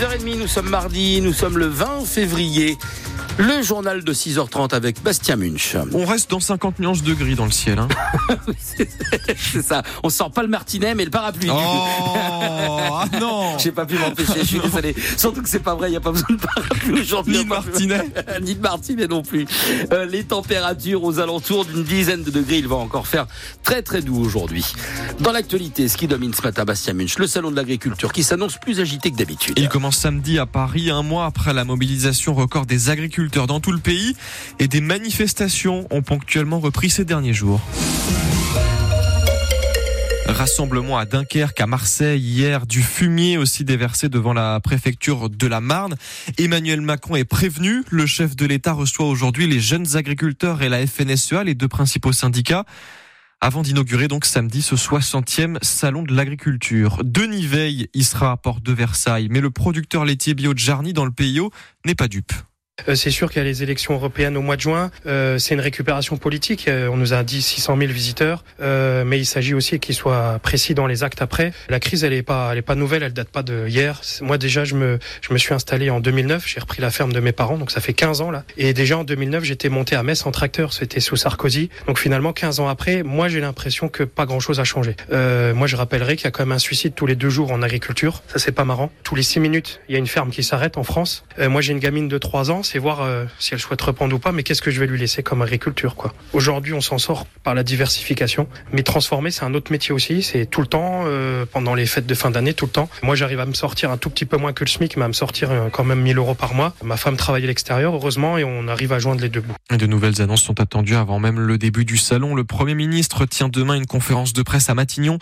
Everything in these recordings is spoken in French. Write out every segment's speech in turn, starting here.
6h30, nous sommes mardi, nous sommes le 20 février. Le journal de 6h30 avec Bastien Munch. On reste dans 50 nuances de gris dans le ciel. Hein. c'est ça. On sort pas le martinet, mais le parapluie. Oh ah non J'ai pas pu m'empêcher, je suis désolé. Surtout que c'est pas vrai, il n'y a pas besoin de parapluie aujourd'hui. Ni de martinet. Ni de martinet non plus. Euh, les températures aux alentours d'une dizaine de degrés, il va encore faire très très doux aujourd'hui. Dans l'actualité, ce qui domine ce matin, Bastien Munch, le salon de l'agriculture qui s'annonce plus agité que d'habitude. Il commence samedi à Paris, un mois après la mobilisation record des agriculteurs dans tout le pays et des manifestations ont ponctuellement repris ces derniers jours. Rassemblement à Dunkerque, à Marseille, hier, du fumier aussi déversé devant la préfecture de la Marne. Emmanuel Macron est prévenu. Le chef de l'État reçoit aujourd'hui les jeunes agriculteurs et la FNSEA, les deux principaux syndicats avant d'inaugurer donc samedi ce 60e salon de l'agriculture. Denis Veil y sera à Porte de Versailles, mais le producteur laitier bio de Jarny dans le pays n'est pas dupe. Euh, c'est sûr qu'il y a les élections européennes au mois de juin. Euh, c'est une récupération politique. Euh, on nous a dit 600 000 visiteurs, mais il s'agit aussi qu'ils soient précis dans les actes après. La crise, elle est pas, elle est pas nouvelle, elle date pas de hier. Moi déjà, je me, je me suis installé en 2009. J'ai repris la ferme de mes parents, donc ça fait 15 ans là. Et déjà en 2009, j'étais monté à Metz en tracteur. C'était sous Sarkozy. Donc finalement, 15 ans après, moi j'ai l'impression que pas grand chose a changé. moi, je rappellerai qu'il y a quand même un suicide tous les deux jours en agriculture. Ça c'est pas marrant. Tous les 6 minutes, il y a une ferme qui s'arrête en France. moi, j'ai une gamine de 3 ans c'est voir euh, si elle souhaite reprendre ou pas, mais qu'est-ce que je vais lui laisser comme agriculture, quoi? Aujourd'hui, on s'en sort par la diversification, mais transformer, c'est un autre métier aussi. C'est tout le temps, euh, pendant les fêtes de fin d'année, tout le temps. Moi, j'arrive à me sortir un tout petit peu moins que le SMIC, mais à me sortir euh, quand même 1000 euros par mois. Ma femme travaille à l'extérieur, heureusement, et on arrive à joindre les deux bouts. De nouvelles annonces sont attendues avant même le début du salon. Le Premier ministre tient demain une conférence de presse à Matignon.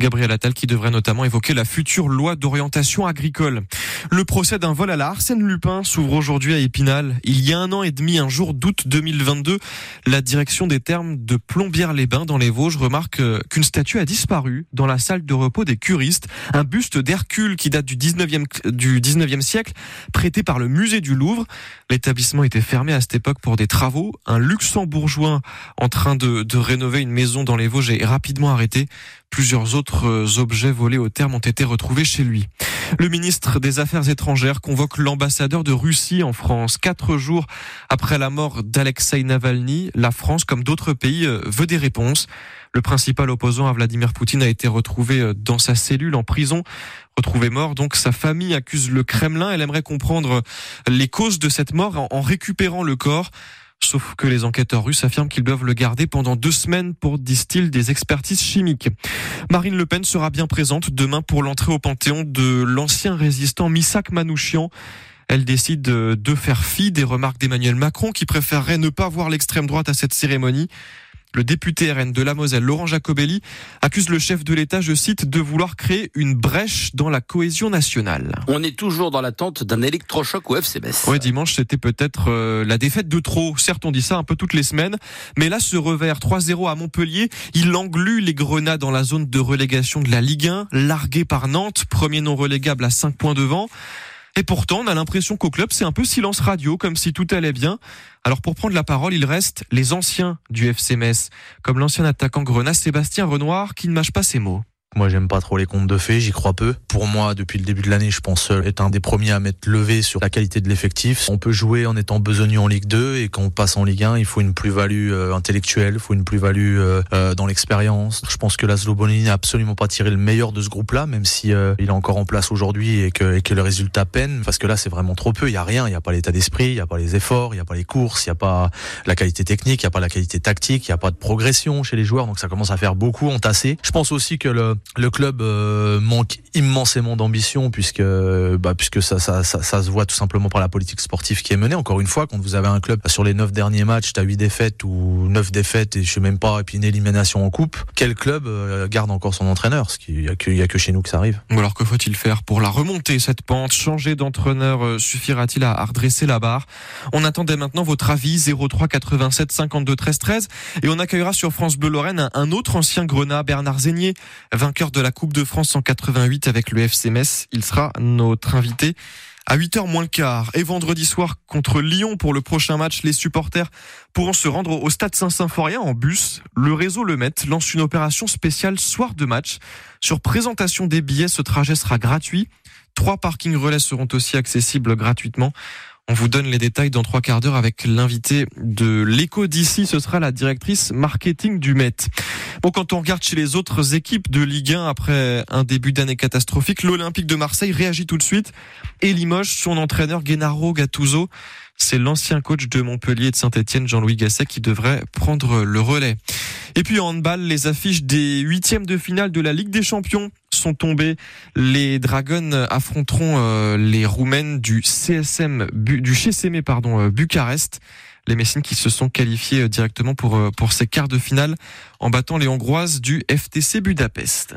Gabriel Attal qui devrait notamment évoquer la future loi d'orientation agricole. Le procès d'un vol à la Arsène Lupin s'ouvre aujourd'hui à Épinal. Il y a un an et demi, un jour d'août 2022, la direction des termes de Plombières-les-Bains dans les Vosges remarque euh, qu'une statue a disparu dans la salle de repos des curistes. Un buste d'Hercule qui date du 19e, du 19e siècle, prêté par le musée du Louvre. L'établissement était fermé à cette époque pour des travaux. Un luxembourgeois en train de, de rénover une maison dans les Vosges est rapidement arrêté. Plusieurs autres euh, objets volés au terme ont été retrouvés chez lui. Le ministre des Affaires étrangères convoque l'ambassadeur de Russie en France. Quatre jours après la mort d'Alexei Navalny, la France, comme d'autres pays, euh, veut des réponses. Le principal opposant à Vladimir Poutine a été retrouvé euh, dans sa cellule en prison, retrouvé mort. Donc sa famille accuse le Kremlin. Elle aimerait comprendre les causes de cette mort en récupérant le corps. Sauf que les enquêteurs russes affirment qu'ils doivent le garder pendant deux semaines pour, disent-ils, des expertises chimiques. Marine Le Pen sera bien présente demain pour l'entrée au Panthéon de l'ancien résistant Misak Manouchian. Elle décide de faire fi des remarques d'Emmanuel Macron qui préférerait ne pas voir l'extrême droite à cette cérémonie. Le député RN de la Moselle, Laurent Jacobelli, accuse le chef de l'État, je cite, de vouloir créer une brèche dans la cohésion nationale. On est toujours dans l'attente d'un électrochoc au FCMS. Oui, dimanche, c'était peut-être euh, la défaite de trop. Certes, on dit ça un peu toutes les semaines, mais là, ce revers 3-0 à Montpellier, il englue les Grenats dans la zone de relégation de la Ligue 1, largué par Nantes, premier non relégable à 5 points devant. Et pourtant, on a l'impression qu'au club, c'est un peu silence radio, comme si tout allait bien. Alors pour prendre la parole, il reste les anciens du FC Metz, comme l'ancien attaquant grenat Sébastien Renoir, qui ne mâche pas ses mots. Moi, j'aime pas trop les contes de fées, j'y crois peu. Pour moi, depuis le début de l'année, je pense euh, être un des premiers à mettre levé sur la qualité de l'effectif. On peut jouer en étant besogneux en Ligue 2 et quand on passe en Ligue 1, il faut une plus-value euh, intellectuelle, il faut une plus-value euh, dans l'expérience. Je pense que Laszlo Bonini n'a absolument pas tiré le meilleur de ce groupe-là, même si il est encore en place aujourd'hui et que, et que le résultat peine, parce que là, c'est vraiment trop peu. Il y a rien, il y a pas l'état d'esprit, il y a pas les efforts, il y a pas les courses, il y a pas la qualité technique, il y a pas la qualité tactique, il y a pas de progression chez les joueurs, donc ça commence à faire beaucoup entassé. Je pense aussi que le, le club euh, manque immensément d'ambition puisque bah, puisque ça, ça, ça, ça, se voit tout simplement par la politique sportive qui est menée. Encore une fois, quand vous avez un club sur les neuf derniers matchs, t'as huit défaites ou neuf défaites et je sais même pas et puis une élimination en coupe, quel club euh, garde encore son entraîneur? Ce qu'il y a que y a que chez nous que ça arrive. alors que faut-il faire pour la remonter cette pente? Changer d'entraîneur euh, suffira-t-il à redresser la barre? On attendait maintenant votre avis 03 87 52 13 13 et on accueillera sur France Bleu Lorraine un autre ancien Grenat, Bernard Zégnier, vainqueur de la Coupe de France en 88 avec le FC. Il sera notre invité à 8h moins le quart. Et vendredi soir contre Lyon pour le prochain match, les supporters pourront se rendre au stade Saint-Symphorien en bus. Le réseau Le Met lance une opération spéciale soir de match. Sur présentation des billets, ce trajet sera gratuit. Trois parkings relais seront aussi accessibles gratuitement. On vous donne les détails dans trois quarts d'heure avec l'invité de l'écho d'ici. Ce sera la directrice marketing du Met. Bon, quand on regarde chez les autres équipes de Ligue 1 après un début d'année catastrophique, l'Olympique de Marseille réagit tout de suite et limoge son entraîneur Gennaro Gattuso. C'est l'ancien coach de Montpellier et de Saint-Etienne, Jean-Louis Gasset, qui devrait prendre le relais. Et puis en handball, les affiches des huitièmes de finale de la Ligue des Champions sont tombées. Les Dragons affronteront euh, les Roumaines du CSM, du CSM pardon, euh, Bucarest. Les Messines qui se sont qualifiés euh, directement pour, pour ces quarts de finale en battant les Hongroises du FTC Budapest.